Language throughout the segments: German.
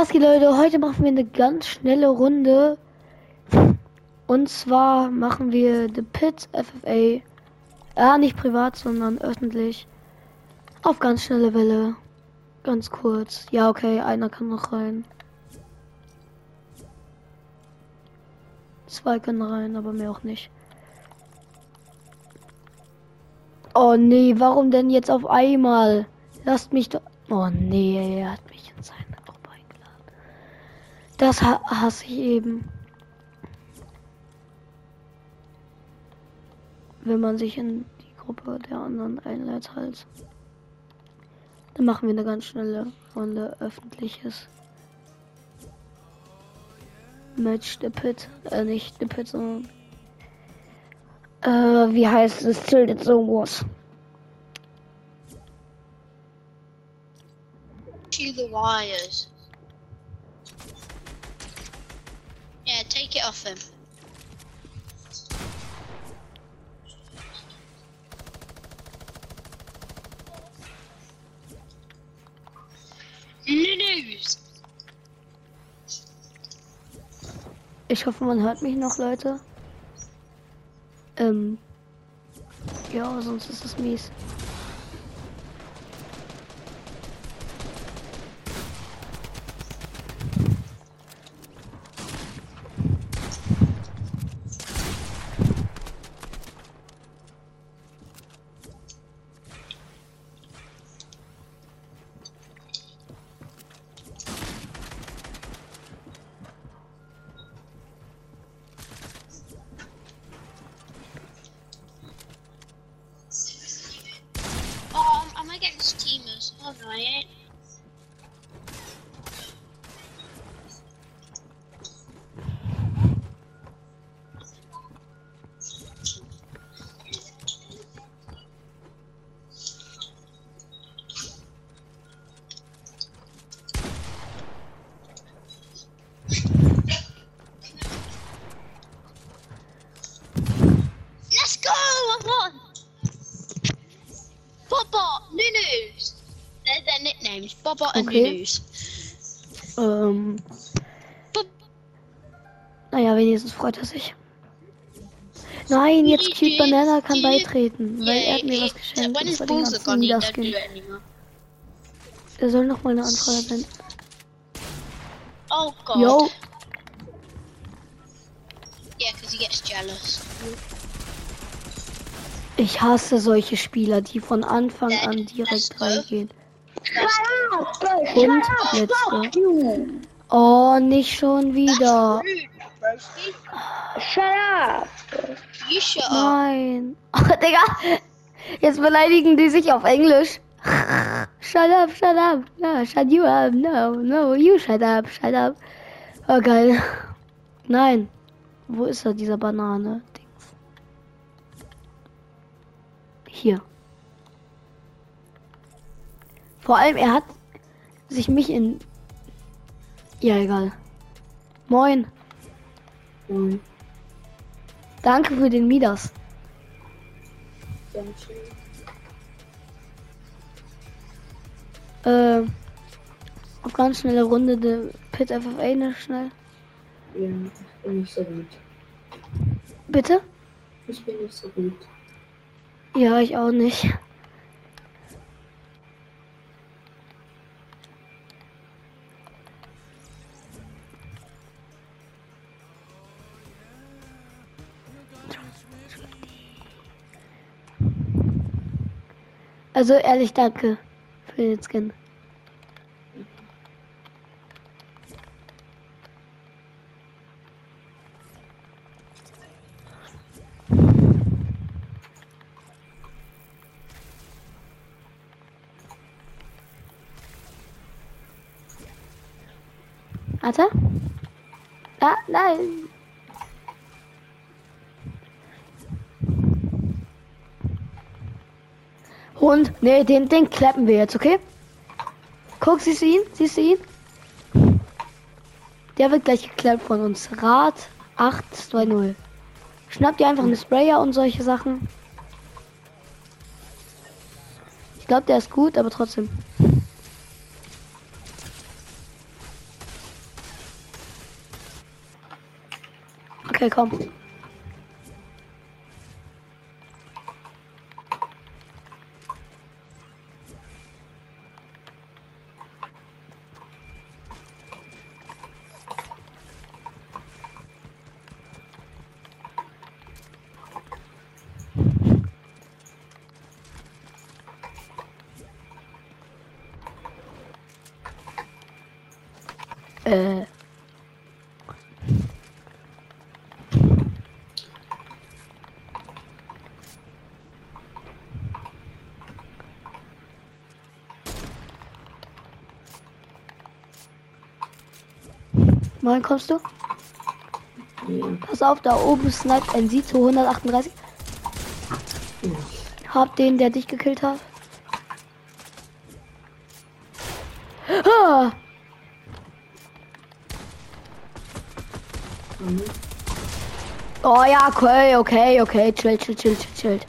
Was geht Leute, heute machen wir eine ganz schnelle Runde. Und zwar machen wir The Pit FFA. Ja, nicht privat, sondern öffentlich. Auf ganz schnelle Welle. Ganz kurz. Ja, okay, einer kann noch rein. Zwei können rein, aber mehr auch nicht. Oh nee, warum denn jetzt auf einmal? Lasst mich doch. Oh nee, er hat mich in seine Gruppe eingeladen. Das ha hasse ich eben. Wenn man sich in die Gruppe der anderen einlädt halt. Dann machen wir eine ganz schnelle Runde öffentliches. Match the Pit. Äh, nicht the Pit, sondern. Äh, wie heißt es? Tilted Zone Wars. To the wires. Yeah, take it off him. Ich hoffe, man hört mich noch, Leute. Ähm. Ja, sonst ist es mies. Teamers. Oh Bobot and Okay. Nunus. Ähm. Naja, wenigstens freut er sich. Nein, jetzt Cute Banana kann beitreten, weil er hat mir was geschenkt. Niederskin. it anymore. Er soll noch mal eine Anfrage senden. Oh god. Yo, Yeah, because he gets jealous. ich hasse solche Spieler, die von Anfang an direkt reingehen. Und letzte. Oh, nicht schon wieder. Shut up. Nein. Oh, Digga. Jetzt beleidigen die sich auf Englisch. Shut up, shut up. No, shut you up. No, no, you shut up, shut up. Oh, geil. Nein. Wo ist er, dieser Banane? Dings. Hier. Vor allem, er hat sich mich in... Ja, egal. Moin. Moin. Danke für den Midas. Dankeschön. Äh, auf ganz schnelle Runde der Pit FFA noch schnell. Ja, ich bin nicht so gut. Bitte? Ich bin nicht so gut. Ja, ich auch nicht. Also ehrlich, danke für den Skin. Ne, den, den klappen wir jetzt, okay? Guck, siehst du ihn? Siehst du ihn? Der wird gleich geklappt von uns. Rad 820. Schnapp dir einfach einen Sprayer und solche Sachen. Ich glaube, der ist gut, aber trotzdem. Okay, komm. Wann kommst du? Ja. Pass auf, da oben sniped ein Sito 138. Hab den, der dich gekillt hat. Ah, Mhm. Oh ja, okay, okay, okay. Chill, chill, chill, chill, chill.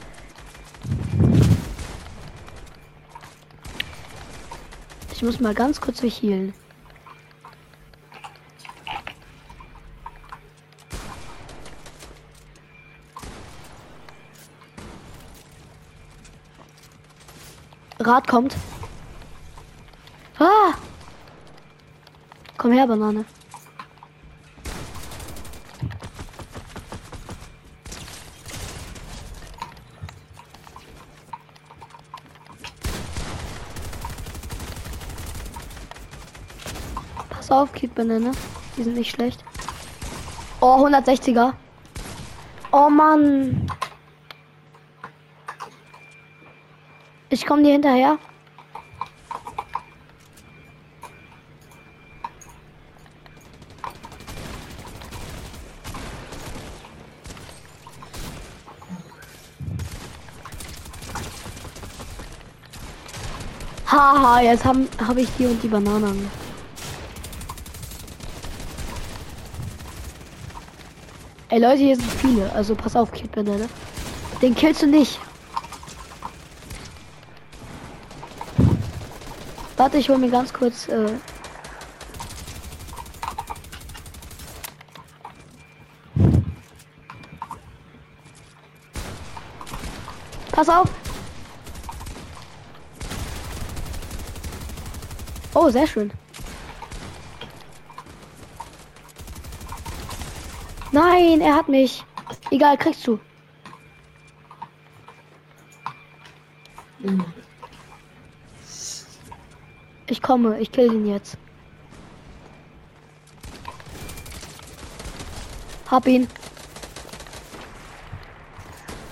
Ich muss mal ganz kurz mich healen. Rad kommt. Ah! Komm her, Banane. Pass auf, Cute Banane. Die sind nicht schlecht. Oh, 160er. Oh Mann. Ich komme dir hinterher. Haha, jetzt habe hab ich die und die Bananen. Ey Leute, hier sind viele. Also pass auf, Cute Banane. Den killst du nicht. Warte, ich hol mir ganz kurz. Äh Pass auf! Oh, sehr schön. Nein, er hat mich. Egal, kriegst du. Mhm. Ich komme, ich kill ihn jetzt. Hab ihn.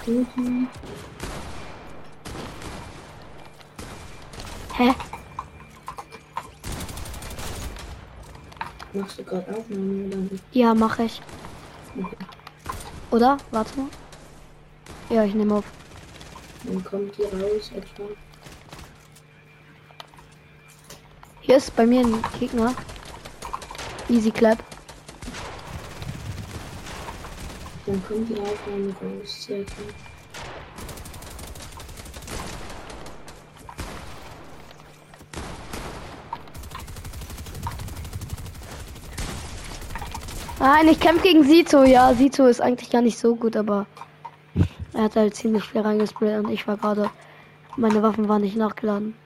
Mhm. Hä? Machst du gerade Aufnahme oder nicht? Ja, mache ich. Okay. Oder? Warte mal. Ja, ich nehme auf. Dann kommt die raus etwa. Hier ist bei mir ein Gegner. Easy Clap. Dann kommt die Aufnahme raus. Sehr gut. Nein, ich kämpfe gegen Sito. Ja, Sito ist eigentlich gar nicht so gut, aber er hat halt ziemlich viel reingesprayt und ich war gerade. Meine Waffen waren nicht nachgeladen.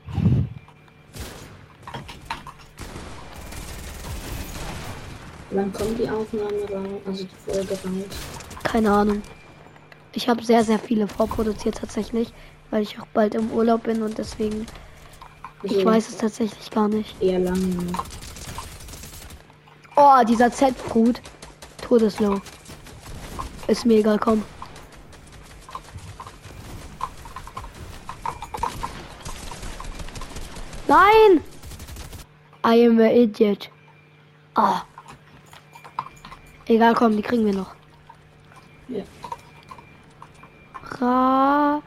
Wann kommt die Aufnahme raus? Also die Folge raus? Keine Ahnung. Ich habe sehr, sehr viele vorproduziert tatsächlich, weil ich auch bald im Urlaub bin und deswegen. Ich So weiß es tatsächlich gar nicht. Eher lange. Oh, dieser Z-Fruit. Todeslow. Ist mir egal, komm. Nein! I am an idiot. Ah. Egal, komm, die kriegen wir noch. Ja. Ra.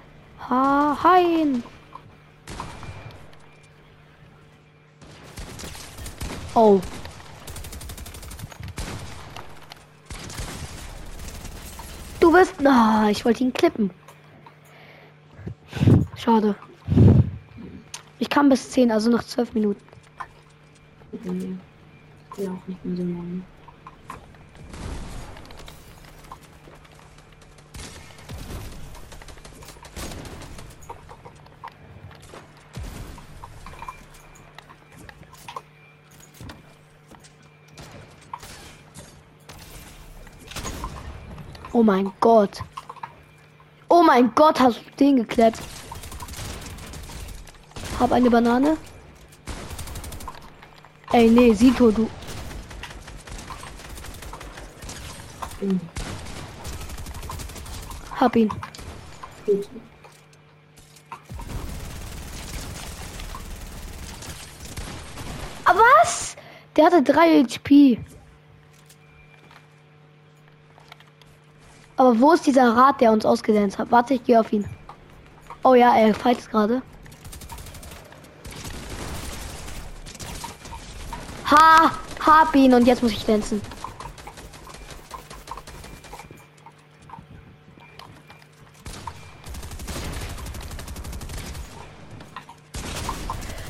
Ha. Hein. Oh. Du wirst. Na, ich wollte ihn klippen. Schade. Ich kam bis 10, also noch 12 Minuten. Ja, auch nicht mehr so lange. Oh mein Gott. Oh mein Gott, hast du den geklappt? Hab eine Banane. Ey, nee, Sito, du. Mhm. Hab ihn. Gut. Aber was? Der hatte 3 HP. Aber wo ist dieser Rat, der uns ausgedanzt hat? Warte, ich gehe auf ihn. Oh ja, er fightet gerade. Ha! Hab ihn und jetzt muss ich tanzen.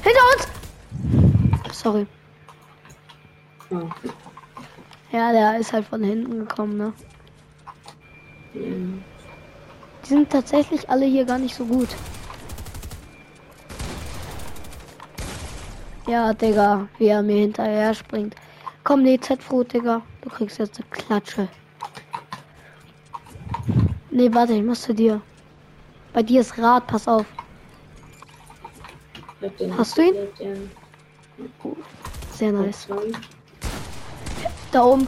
Hinter uns! Sorry. Ja, der ist halt von hinten gekommen, ne? Die sind tatsächlich alle hier gar nicht so gut. Ja, Digga, wie er mir hinterher springt. Komm, nee, Z-Fruit, Digga. Du kriegst jetzt eine Klatsche. Nee, warte, ich muss zu dir. Bei dir ist Rad, pass auf. Hast du ihn? Ja. Sehr nice. Da oben.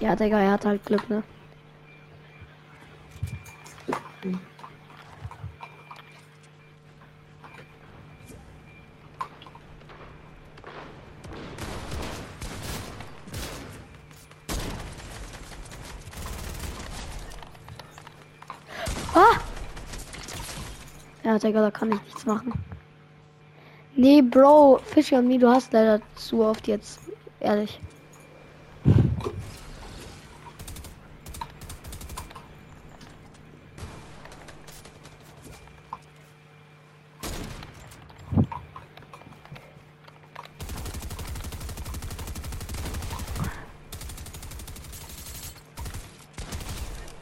Ja, Digga, er hat halt Glück, ne? Ah! Ja, Digga, da kann ich nichts machen. Nee, Bro, Fischer und mir, du hast leider zu oft jetzt. Ehrlich.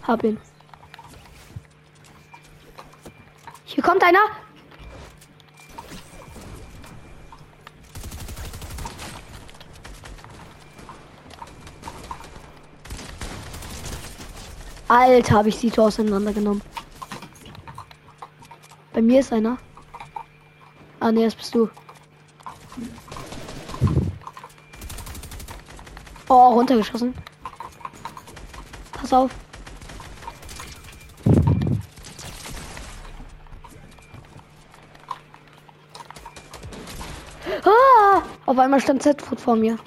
Hab ihn. Hier kommt einer. Alter, habe ich sie auseinandergenommen. Bei mir ist einer. Ah, nee, das bist du. Oh, runtergeschossen. Pass auf. Auf einmal stand Z-Food vor mir.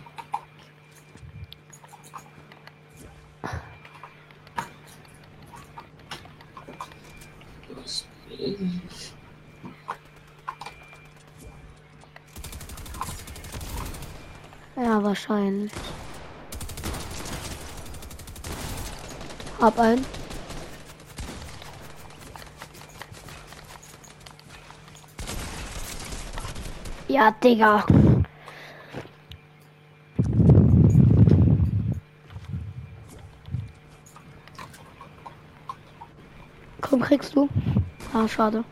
Ja, wahrscheinlich. Hab einen. Ja, Digga. Du. Ah, schade.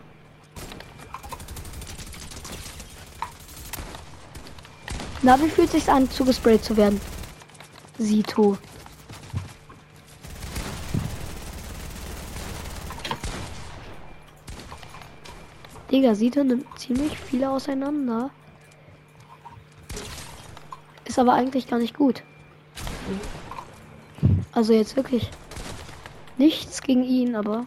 Na, wie fühlt sich's an, zugesprayt zu werden? Sito. Digga, Sito nimmt ziemlich viele auseinander. Ist aber eigentlich gar nicht gut. Also jetzt wirklich nichts gegen ihn, aber.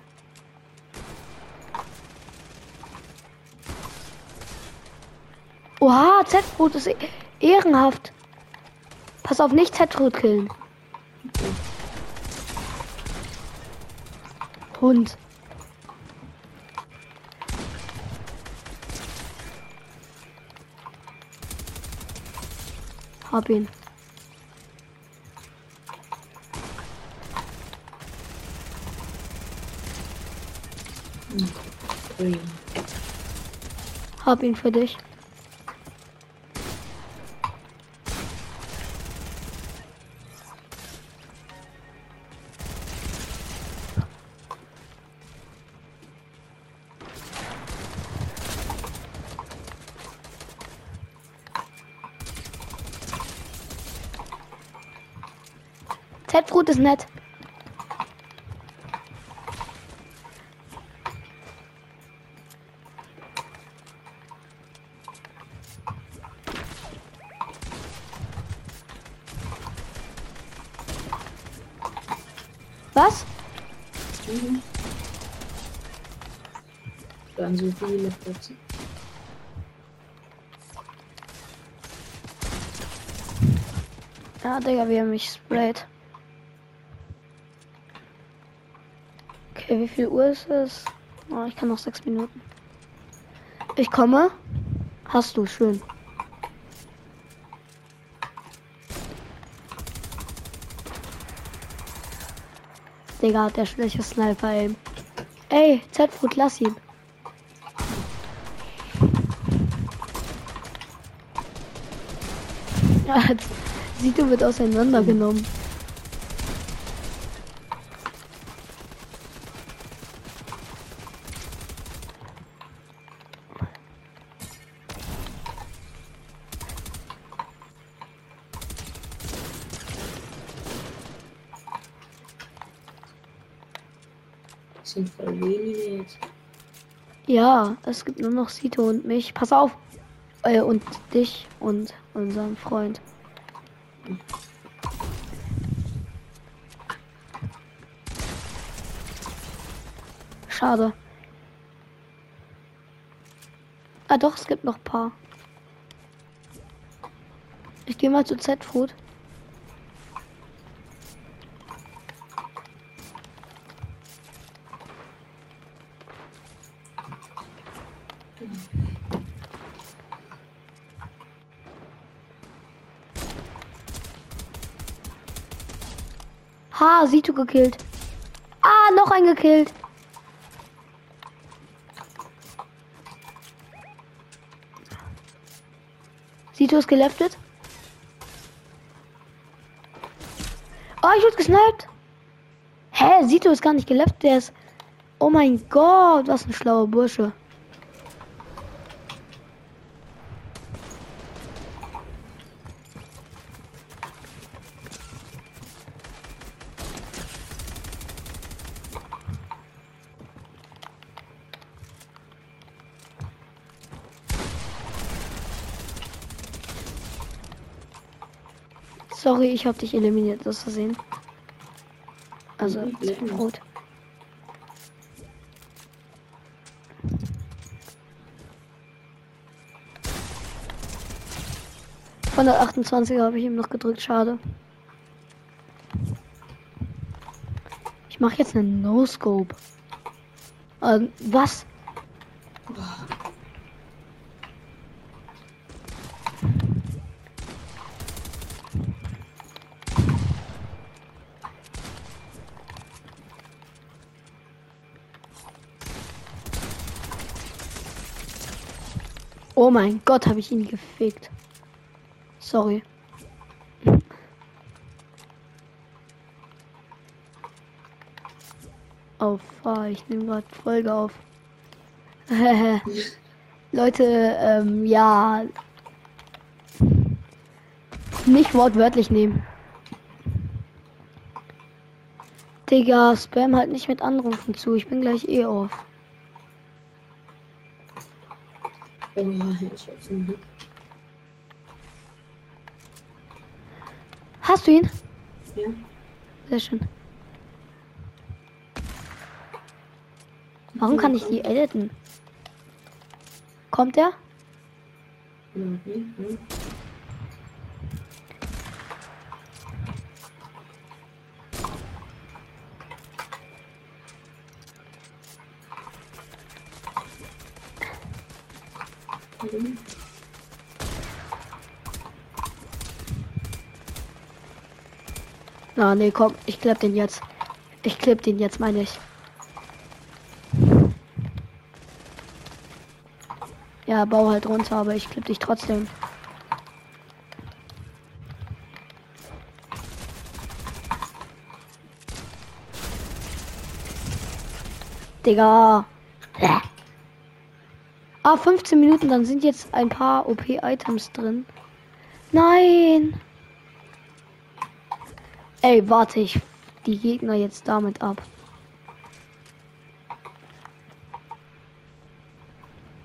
Oha, Z-Brot ist e- ehrenhaft. Pass auf, nicht Z-Brot killen. Hund. Hab ihn. Hab ihn für dich. das nicht. Was? Mhm. Dann so viele Plätze. Ah, Digga, wir er mich sprayt. Okay, wie viel Uhr ist es? Oh, ich kann noch sechs Minuten. Ich komme. Hast du, schön. Digga, hat der schlechte Sniper, ey. Ey, Z-Food, lass ihn. Jetzt- Sito wird auseinandergenommen. Sind voll wenige jetzt. Ja, es gibt nur noch Sito und mich. Pass auf. Äh, und dich und unseren Freund. Schade. Ah doch, es gibt noch ein paar. Ich gehe mal zu Z-Food. Ha, Sito gekillt. Ah, noch ein gekillt. Sito ist geleftet. Oh, ich wurde gesniped. Hä, Sito ist gar nicht geleftet, der ist. Oh mein Gott, was ein schlauer Bursche. Sorry, ich hab dich eliminiert, das Versehen. Also, Mhm, ja. rot. Von der 28 habe ich ihm noch gedrückt, schade. Ich mache jetzt einen No-Scope. Ähm, was? Oh mein Gott, habe ich ihn gefickt. Sorry. Auf, ah, ich nehme gerade Folge auf. Leute, ähm, ja. Nicht wortwörtlich nehmen. Digga, Spam halt nicht mit Anrufen zu. Ich bin gleich eh auf. Oh, ich hab's nicht. Hast du ihn? Ja. Sehr schön. Warum kann ich die editen? Kommt er? Ja, ja. Mhm. Na, nee, komm, ich klipp den jetzt. Ich klipp den jetzt, meine ich. Ja, bau halt runter, aber ich klipp dich trotzdem. Digga. Ah, 15 Minuten, dann sind jetzt ein paar OP-Items drin. Nein. Ey, warte, ich die Gegner jetzt damit ab.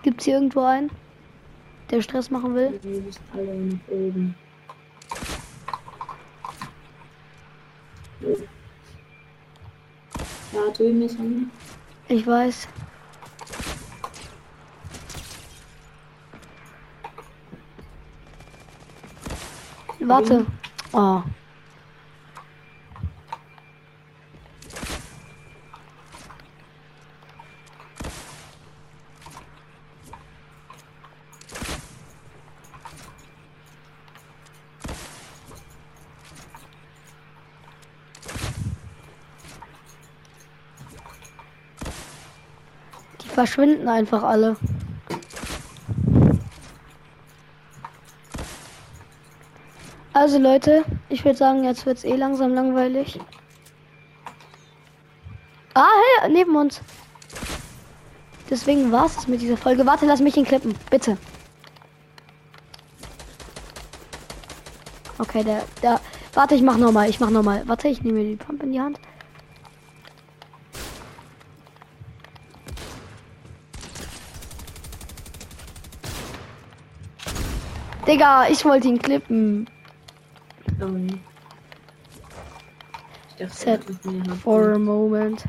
Gibt's hier irgendwo einen, der Stress machen will? Da drüben ist einer. Ich weiß. Warte. Oh. Verschwinden einfach alle. Also Leute, ich würde sagen, jetzt wird's eh langsam langweilig. Ah, hey, neben uns. Deswegen war's es mit dieser Folge. Warte, lass mich ihn klippen, bitte. Okay, der, der. Warte, ich mach nochmal, ich mach nochmal. Warte, ich nehme die Pump in die Hand. Digga, ich wollte ihn klippen. Ähm, ich dachte, Set For a moment.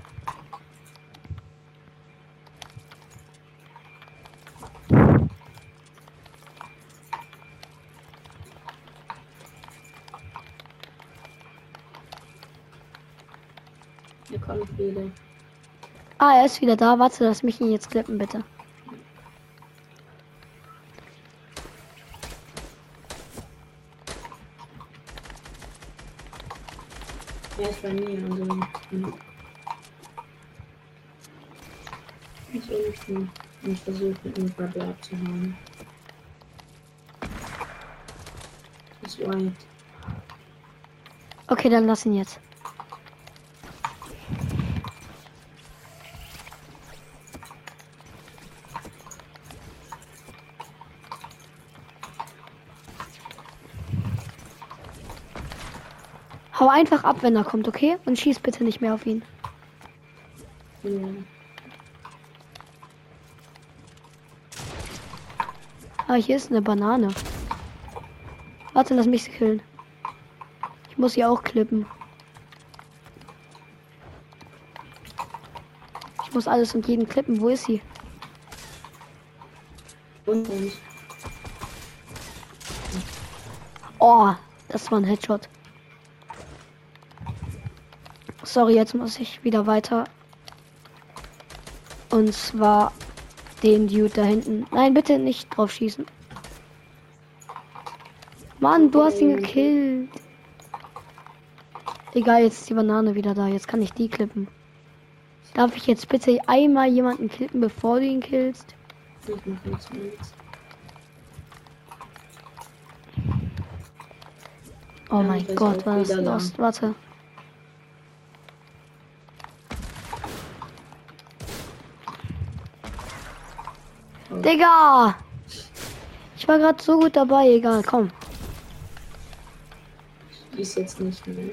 Hier. Ah, er ist wieder da. Warte, lass mich ihn jetzt klippen, bitte. Er ist bei mir, also. ja. Ich unten und versuche einen Bubble abzuhauen. Ist white. Okay, dann lass ihn jetzt. Hau einfach ab, wenn er kommt, okay? Und schieß bitte nicht mehr auf ihn. Ja. Ah, hier ist eine Banane. Warte, lass mich sie killen. Ich muss sie auch klippen. Ich muss alles und jeden klippen. Wo ist sie? Und uns. Oh, das war ein Headshot. Sorry, jetzt muss ich wieder weiter. Und zwar den Dude da hinten. Nein, bitte nicht drauf schießen. Mann, du hast ihn gekillt. Egal, jetzt ist die Banane wieder da. Jetzt kann ich die klippen. Darf ich jetzt bitte einmal jemanden klippen, bevor du ihn killst? Oh mein ist Gott, was da. lost. Warte. Digga! Ich war gerade so gut dabei, egal, komm. Die ist jetzt nicht mehr.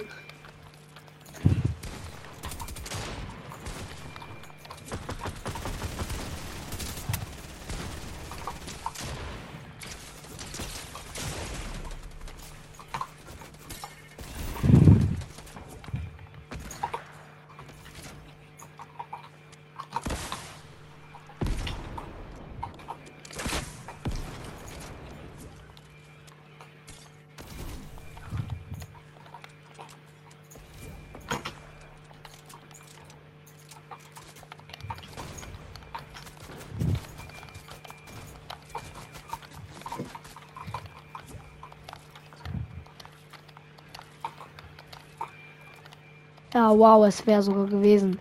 Ja, wow, es wäre sogar gewesen.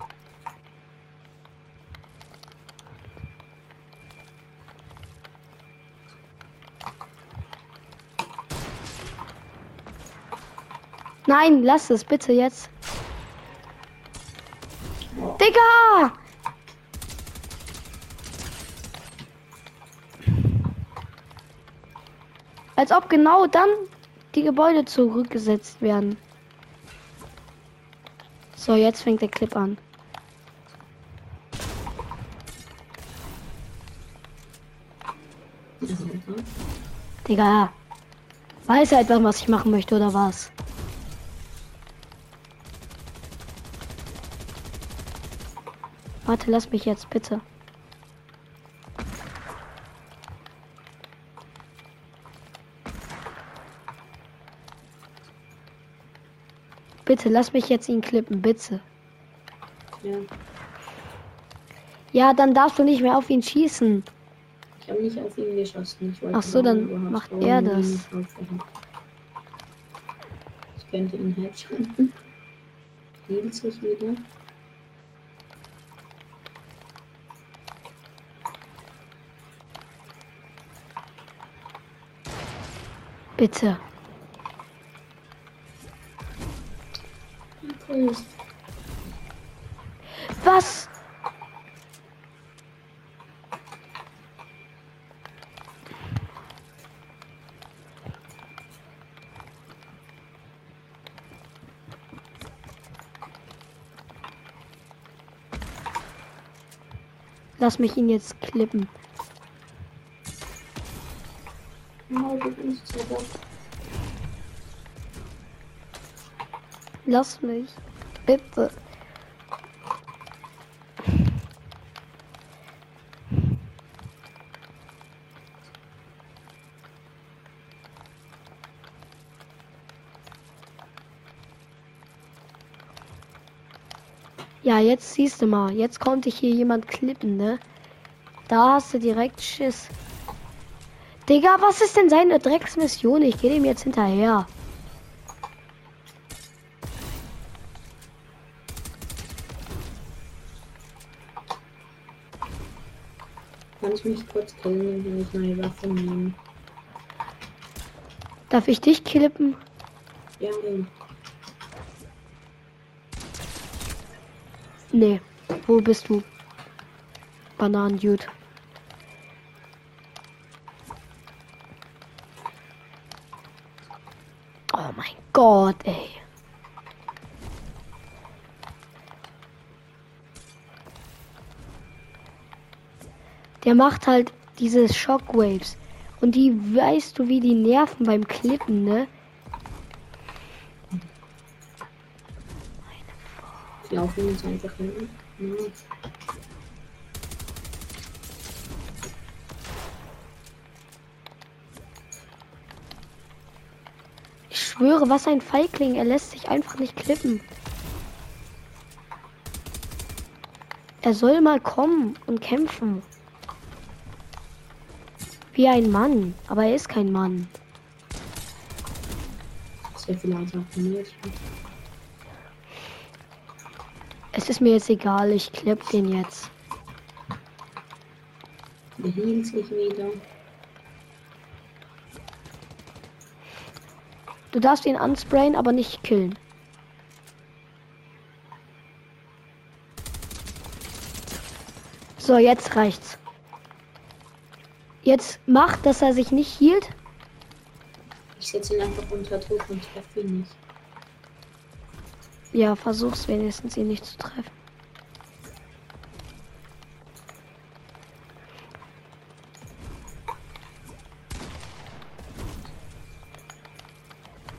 Nein, lass es bitte jetzt. Digga! Als ob genau dann die Gebäude zurückgesetzt werden. So, jetzt fängt der Clip an. Digga. Weiß er etwas, was ich machen möchte, oder was? Warte, lass mich jetzt, bitte. Bitte, lass mich jetzt ihn klippen, bitte. Ja. Ja, dann darfst du nicht mehr auf ihn schießen. Ich habe nicht auf ihn geschossen. Ach so, dann hast macht er das. Ich könnte ihn headshotten. Healt sich wieder. Bitte. Lass mich ihn jetzt klippen. Lass mich. Bitte. Ja, jetzt siehst du mal. Jetzt kommt dich hier jemand klippen, ne? Da hast du direkt Schiss. Digga, was ist denn seine Drecksmission? Ich gehe dem jetzt hinterher. Kannst mich kurz killen, wenn ich meine Waffe nehme? Darf ich dich klippen? Ja, eben. Nee. Wo bist du? Bananendude. Oh mein Gott, ey. Der macht halt diese Shockwaves. Und die weißt du, wie die nerven beim Klippen, ne? Ich laufe jetzt einfach hin. Ja. Ich schwöre, was ein Feigling. Er lässt sich einfach nicht klippen. Er soll mal kommen und kämpfen. Wie ein Mann. Aber er ist kein Mann. Sehr viel einfach von mir. Es ist mir jetzt egal. Ich klipp den jetzt. Der hielt sich wieder. Du darfst ihn ansprayen, aber nicht killen. So, jetzt reicht's. Jetzt macht, dass er sich nicht hielt. Ich setze ihn einfach unter Druck und treffe ihn nicht. Ja, versuch's wenigstens, ihn nicht zu treffen.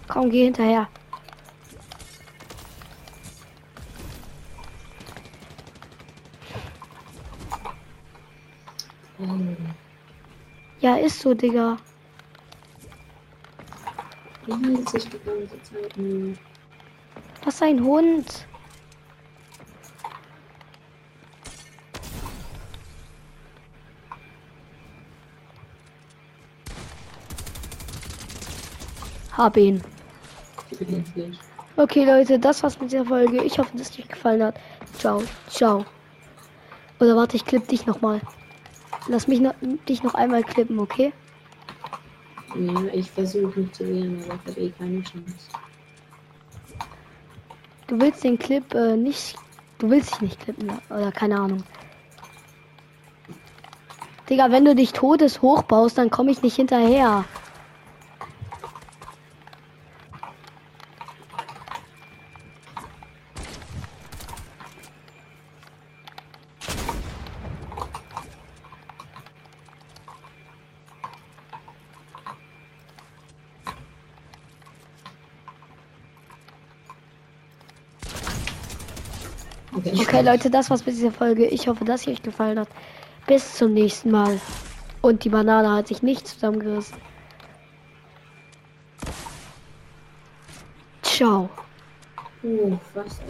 Komm, geh hinterher. Ja, ist so, Digga. Der hielt sich die ganze Zeit nur. Was ein Hund. Hab ihn. Okay, Leute, das war's mit dieser Folge. Ich hoffe, dass es euch gefallen hat. Ciao, ciao. Oder warte, ich klipp dich nochmal. Lass mich noch, dich noch einmal klippen, okay? Ja, ich versuche mich zu wehren, aber ich habe eh keine Chance. Du willst den Clip äh, nicht. Du willst dich nicht klippen, oder keine Ahnung. Digga, wenn du dich todes hochbaust, dann komme ich nicht hinterher. Leute, das war's mit dieser Folge. Ich hoffe, dass sie euch gefallen hat. Bis zum nächsten Mal. Und die Banane hat sich nicht zusammengerissen. Ciao. Fast